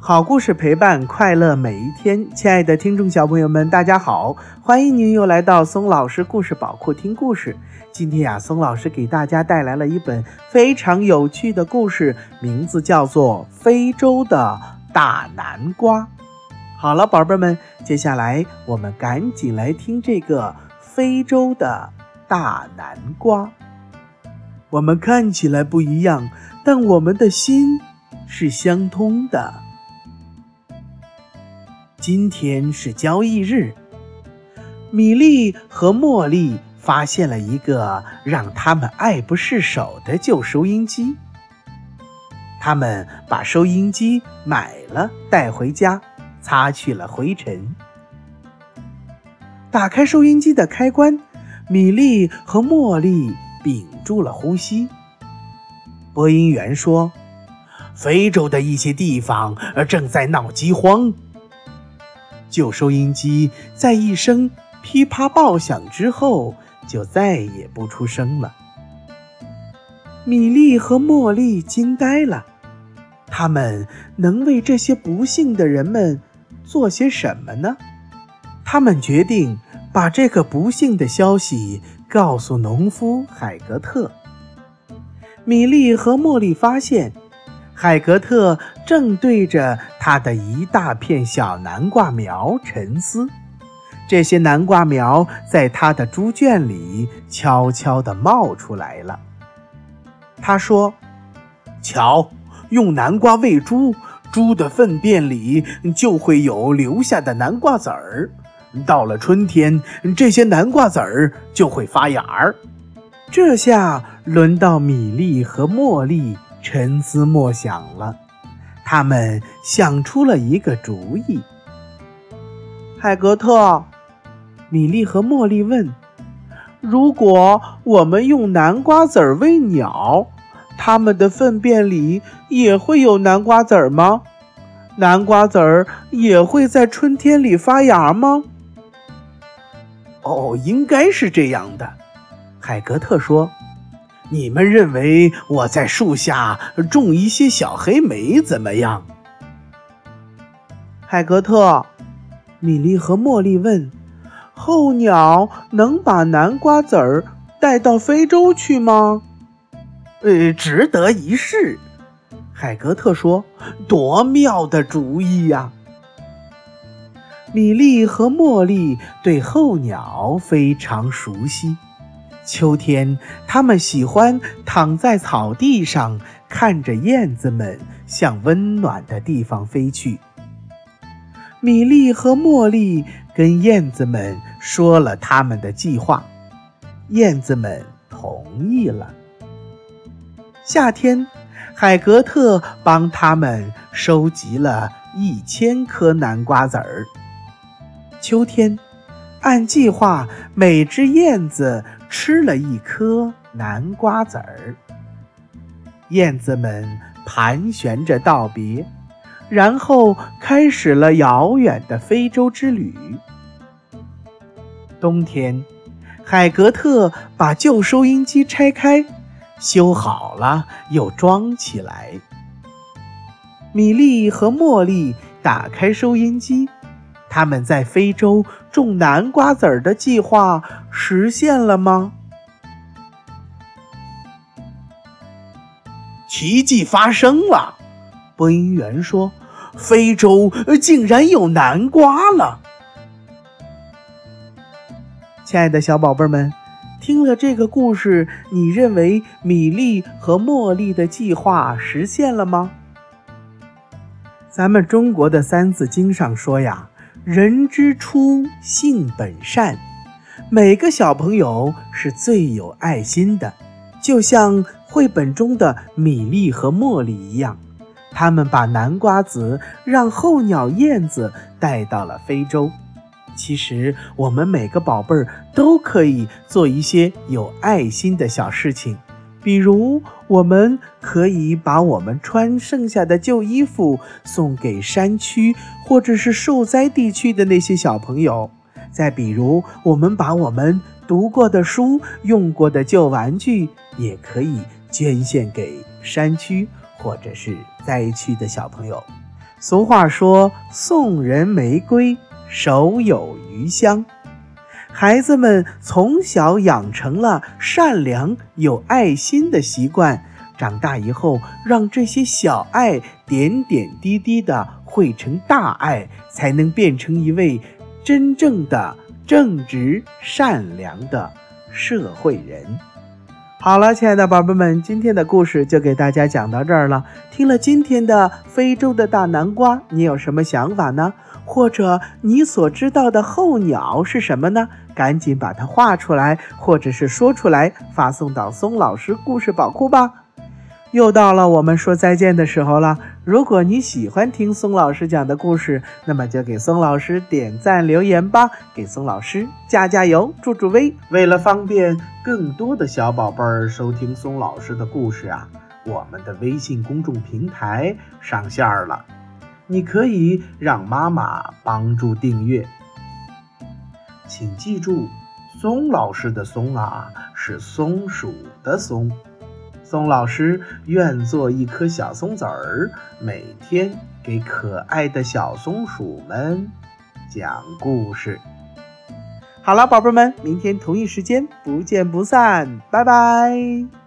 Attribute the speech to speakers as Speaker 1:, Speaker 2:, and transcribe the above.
Speaker 1: 好故事陪伴快乐每一天，亲爱的听众小朋友们，大家好，欢迎您又来到松老师故事宝库听故事。今天呀，松老师给大家带来了一本非常有趣的故事，名字叫做《非洲的大南瓜》。好了，宝贝们，接下来我们赶紧来听这个非洲的大南瓜。我们看起来不一样，但我们的心是相通的。今天是交易日，米莉和茉莉发现了一个让他们爱不释手的旧收音机。他们把收音机买了，带回家，擦去了灰尘。打开收音机的开关，米莉和茉莉屏住了呼吸。播音员说：“非洲的一些地方正在闹饥荒。”旧收音机在一声噼啪爆响之后，就再也不出声了。米莉和茉莉惊呆了，他们能为这些不幸的人们做些什么呢？他们决定把这个不幸的消息告诉农夫海格特。米莉和茉莉发现。海格特正对着他的一大片小南瓜苗沉思，这些南瓜苗在他的猪圈里悄悄地冒出来了。他说：“瞧，用南瓜喂猪，猪的粪便里就会有留下的南瓜籽儿。到了春天，这些南瓜籽儿就会发芽儿。”这下轮到米粒和茉莉。沉思默想了，他们想出了一个主意。海格特、米莉和茉莉问：“如果我们用南瓜籽儿喂鸟，它们的粪便里也会有南瓜籽儿吗？南瓜籽儿也会在春天里发芽吗？”哦，应该是这样的，海格特说。你们认为我在树下种一些小黑莓怎么样？海格特、米莉和茉莉问：“候鸟能把南瓜籽儿带到非洲去吗？”“呃，值得一试。”海格特说。“多妙的主意呀！”米莉和茉莉对候鸟非常熟悉。秋天，他们喜欢躺在草地上，看着燕子们向温暖的地方飞去。米莉和茉莉跟燕子们说了他们的计划，燕子们同意了。夏天，海格特帮他们收集了一千颗南瓜籽儿。秋天，按计划，每只燕子。吃了一颗南瓜籽儿，燕子们盘旋着道别，然后开始了遥远的非洲之旅。冬天，海格特把旧收音机拆开，修好了又装起来。米莉和茉莉打开收音机。他们在非洲种南瓜籽儿的计划实现了吗？奇迹发生了！播音员说：“非洲竟然有南瓜了！”亲爱的小宝贝们，听了这个故事，你认为米粒和茉莉的计划实现了吗？咱们中国的《三字经》上说呀。人之初，性本善。每个小朋友是最有爱心的，就像绘本中的米粒和茉莉一样，他们把南瓜子让候鸟燕子带到了非洲。其实，我们每个宝贝儿都可以做一些有爱心的小事情。比如，我们可以把我们穿剩下的旧衣服送给山区或者是受灾地区的那些小朋友；再比如，我们把我们读过的书、用过的旧玩具，也可以捐献给山区或者是灾区的小朋友。俗话说：“送人玫瑰，手有余香。”孩子们从小养成了善良有爱心的习惯，长大以后，让这些小爱点点滴滴的汇成大爱，才能变成一位真正的正直善良的社会人。好了，亲爱的宝贝们，今天的故事就给大家讲到这儿了。听了今天的非洲的大南瓜，你有什么想法呢？或者你所知道的候鸟是什么呢？赶紧把它画出来，或者是说出来，发送到松老师故事宝库吧。又到了我们说再见的时候了。如果你喜欢听松老师讲的故事，那么就给松老师点赞留言吧，给松老师加加油，助助威。为了方便更多的小宝贝儿收听松老师的故事啊，我们的微信公众平台上线了，你可以让妈妈帮助订阅。请记住，松老师的松啊，是松鼠的松。松老师愿做一颗小松子儿，每天给可爱的小松鼠们讲故事。好了，宝贝们，明天同一时间不见不散，拜拜。